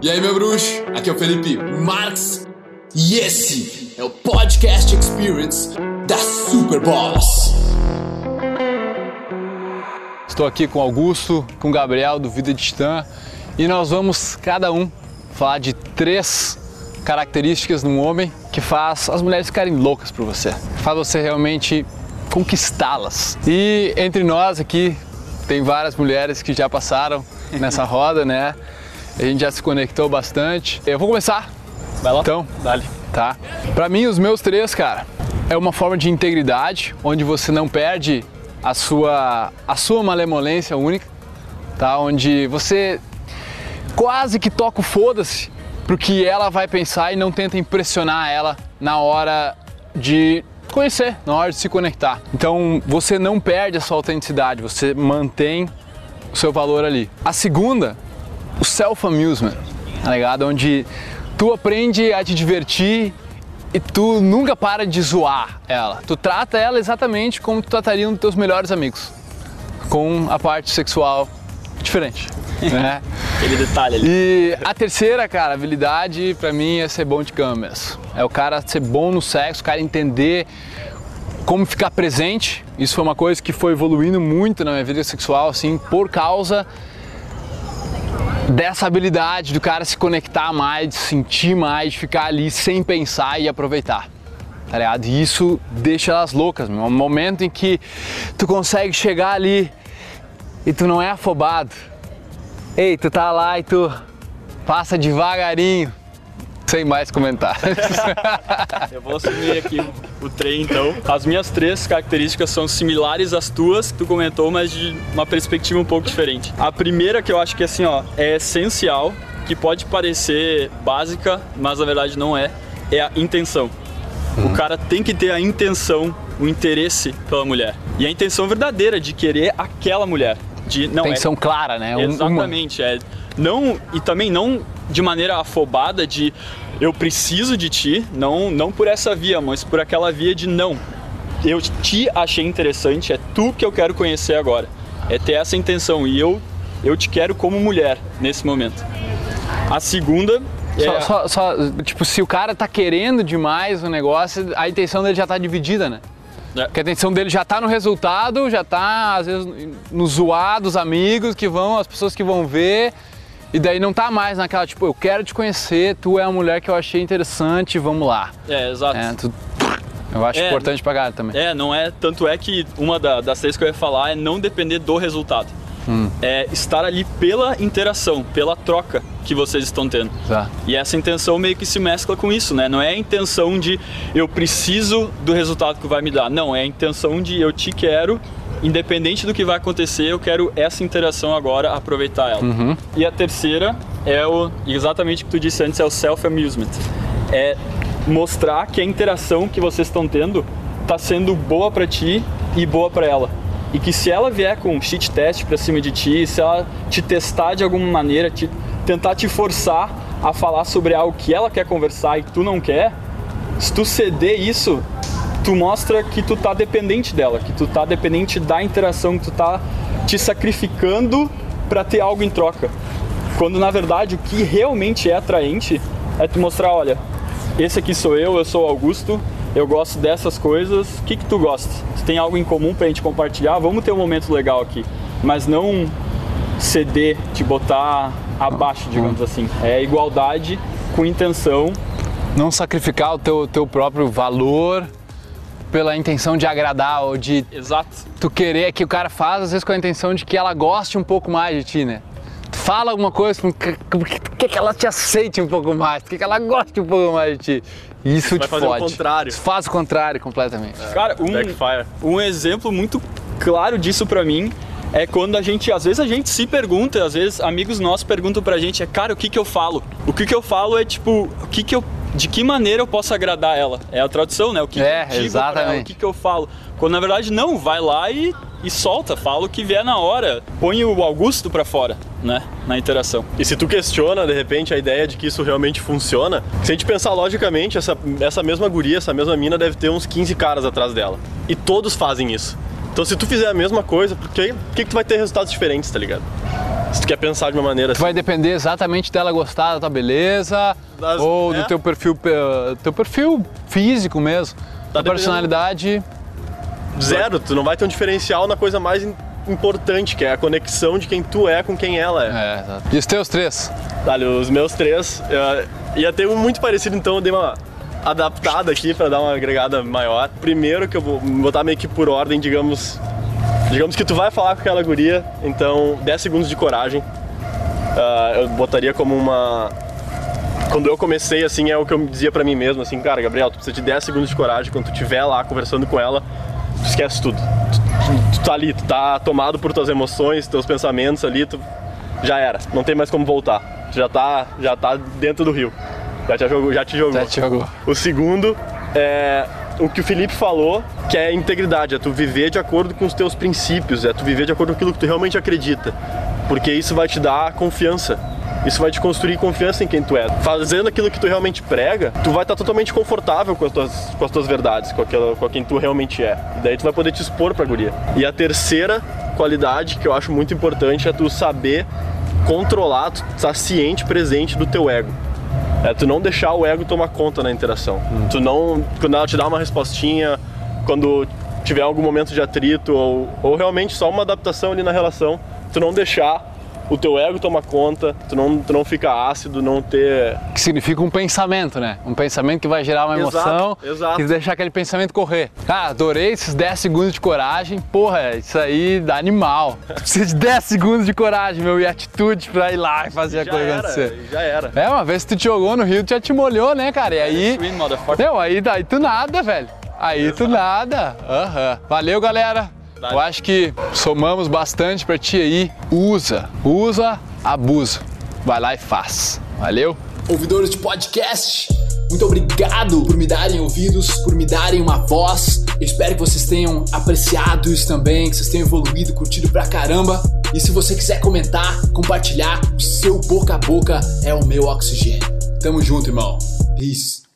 E aí, meu bruxo? Aqui é o Felipe Marx e esse é o Podcast Experience da Super. Estou aqui com Augusto, com Gabriel do Vida de Titã e nós vamos cada um falar de três características num homem que faz as mulheres ficarem loucas por você, faz você realmente conquistá-las. E entre nós aqui tem várias mulheres que já passaram nessa roda, né? A gente já se conectou bastante. Eu vou começar. Vai lá. Então, Dale. tá? Pra mim, os meus três, cara, é uma forma de integridade, onde você não perde a sua, a sua malemolência única, tá? Onde você quase que toca o foda-se pro que ela vai pensar e não tenta impressionar ela na hora de conhecer, na hora de se conectar. Então, você não perde a sua autenticidade, você mantém o seu valor ali. A segunda o self-amusement, tá ligado? Onde tu aprende a te divertir e tu nunca para de zoar ela. Tu trata ela exatamente como tu trataria um dos teus melhores amigos, com a parte sexual diferente. né? Aquele detalhe ali. E a terceira, cara, habilidade pra mim é ser bom de câmeras. É o cara ser bom no sexo, o cara entender como ficar presente. Isso foi uma coisa que foi evoluindo muito na minha vida sexual, assim, por causa dessa habilidade do cara se conectar mais, de sentir mais, de ficar ali sem pensar e aproveitar. Tá ligado? E isso deixa elas loucas, meu. É um momento em que tu consegue chegar ali e tu não é afobado. Ei, tu tá lá e tu passa devagarinho, sem mais comentários. Eu vou assumir aqui o trem então. As minhas três características são similares às tuas, que tu comentou, mas de uma perspectiva um pouco diferente. A primeira que eu acho que assim, ó, é essencial, que pode parecer básica, mas na verdade não é, é a intenção. O cara tem que ter a intenção, o interesse pela mulher. E a intenção verdadeira de querer aquela mulher. De, não, é- Intenção clara, né? Um- uma- Exatamente, é. Não, e também não de maneira afobada de eu preciso de ti, não, não por essa via, mas por aquela via de não. Eu te achei interessante, é tu que eu quero conhecer agora. É ter essa intenção e eu eu te quero como mulher nesse momento. A segunda é Só, só- só, tipo, se o cara tá querendo demais o negócio, a intenção dele já tá dividida, né? É. Porque a intenção dele já tá no resultado, já tá, às vezes, no zoar dos amigos que vão, as pessoas que vão ver. E daí não tá mais naquela, tipo, eu quero te conhecer, tu é a mulher que eu achei interessante, vamos lá. é, exato. É, tu- eu acho É, importante pra caralho também. É, não é. Tanto é que uma da- das três que eu ia falar é não depender do resultado. É estar ali pela interação, pela troca que vocês estão tendo. Tá. E essa intenção meio que se mescla com isso, né? Não é a intenção de eu preciso do resultado que vai me dar. Não, é a intenção de eu te quero, independente do que vai acontecer, eu quero essa interação agora, aproveitar ela. E a terceira é o exatamente o que tu disse antes, é o self-amusement. É mostrar que a interação que vocês estão tendo tá sendo boa pra ti e boa pra ela. E que se ela vier com um shit test pra cima de ti, se ela te testar de alguma maneira, te, tentar te forçar a falar sobre algo que ela quer conversar e tu não quer, se tu ceder isso, tu mostra que tu tá dependente dela, que tu tá dependente da interação, que tu tá te sacrificando pra ter algo em troca. Quando na verdade o que realmente é atraente é tu mostrar, olha, esse aqui sou eu, eu sou o Augusto, eu gosto dessas coisas, o que que tu gosta? Tu tem algo em comum pra gente compartilhar? Vamos ter um momento legal aqui, mas não ceder, te botar abaixo, digamos assim. É igualdade com intenção Não sacrificar o teu, teu próprio valor pela intenção de agradar ou de Exato. tu querer que o cara faz, às vezes com a intenção de que ela goste um pouco mais de ti, né? Tu fala alguma coisa porque tu quer que ela te aceite um pouco mais, tu quer que ela goste um pouco mais de ti. Isso vai te fazer o fode. contrário. Isso faz o contrário completamente. Cara, um, um exemplo muito claro disso pra mim é quando a gente, às vezes a gente se pergunta, às vezes amigos nossos perguntam pra gente, é cara, o que que eu falo? O que que eu falo é tipo, o que que eu de que maneira eu posso agradar ela? É a tradução, né? O que, É, que eu digo ela, exatamente. o que que eu falo? Quando na verdade não, vai lá e, e solta, fala o que vier na hora. Põe o Augusto pra fora, né? Na interação. E se tu questiona, de repente, a ideia de que isso realmente funciona, se a gente pensar logicamente, essa, essa mesma guria, essa mesma mina deve ter uns 15 caras atrás dela. E todos fazem isso. Então se tu fizer a mesma coisa, por que, por que que tu vai ter resultados diferentes, tá ligado? Se tu quer pensar de uma maneira assim. Vai depender exatamente dela gostar da tua beleza Das- ou é. do teu perfil, pe- teu perfil físico mesmo. Tá personalidade. Zero, tu não vai ter um diferencial na coisa mais im- importante, que é a conexão de quem tu é com quem ela é. É, exato. E os teus três? Olha, os meus três, eh, ia ter um muito parecido, então eu dei uma adaptada aqui pra dar uma agregada maior. Primeiro que eu vou botar meio que por ordem, digamos, digamos que tu vai falar com aquela guria, então 10 segundos de coragem. Ah, eu botaria como uma quando eu comecei, assim, é o que eu dizia pra mim mesmo, assim, cara, Gabriel, tu precisa de 10 segundos de coragem quando tu estiver lá conversando com ela, tu esquece tudo. Tu, tu- tu tá ali, tu tá tomado por tuas emoções, teus pensamentos ali, tu já era, não tem mais como voltar. Tu já tá, já tá dentro do rio. Já te jogou. Já te jogou. Já te jogou. O segundo é o que o Felipe falou, que é integridade, é tu viver de acordo com os teus princípios, é tu viver de acordo com aquilo que tu realmente acredita. Porque isso vai te dar confiança. Isso vai te construir confiança em quem tu é. Fazendo aquilo que tu realmente prega, tu vai estar totalmente confortável com as tuas, com as tuas verdades, com, aquela, com quem tu realmente é. E daí tu vai poder te expor pra guria. E a terceira qualidade que eu acho muito importante é tu saber controlar, tu estar ciente, presente do teu ego. É tu não deixar o ego tomar conta na interação. Tu não, quando ela te dá uma respostinha, quando tiver algum momento de atrito ou, ou realmente só uma adaptação ali na relação, tu não deixar o teu ego tomar conta, tu não, tu não ficar ácido, não ter. Que significa um pensamento, né? Um pensamento que vai gerar uma Exato, emoção exato. e deixar aquele pensamento correr. Cara, adorei esses 10 segundos de coragem. Porra, isso aí dá animal. Precisa de 10 segundos de coragem, meu, e atitude pra ir lá e fazer a coisa era, acontecer. já era. É, uma vez que tu te jogou no rio, tu já te molhou, né, cara? E aí. Não, aí, aí tu nada, velho. Aí tu nada. Aham. Valeu, galera. Eu acho que somamos bastante pra ti aí. Usa, usa, abusa. Vai lá e faz. Valeu? ouvidores de podcast. Muito obrigado por me darem ouvidos, por me darem uma voz. Eu espero que vocês tenham apreciado isso também, que vocês tenham evoluído, curtido pra caramba. E se você quiser comentar, compartilhar, o seu boca a boca é o meu oxigênio. Tamo junto, irmão. Peace.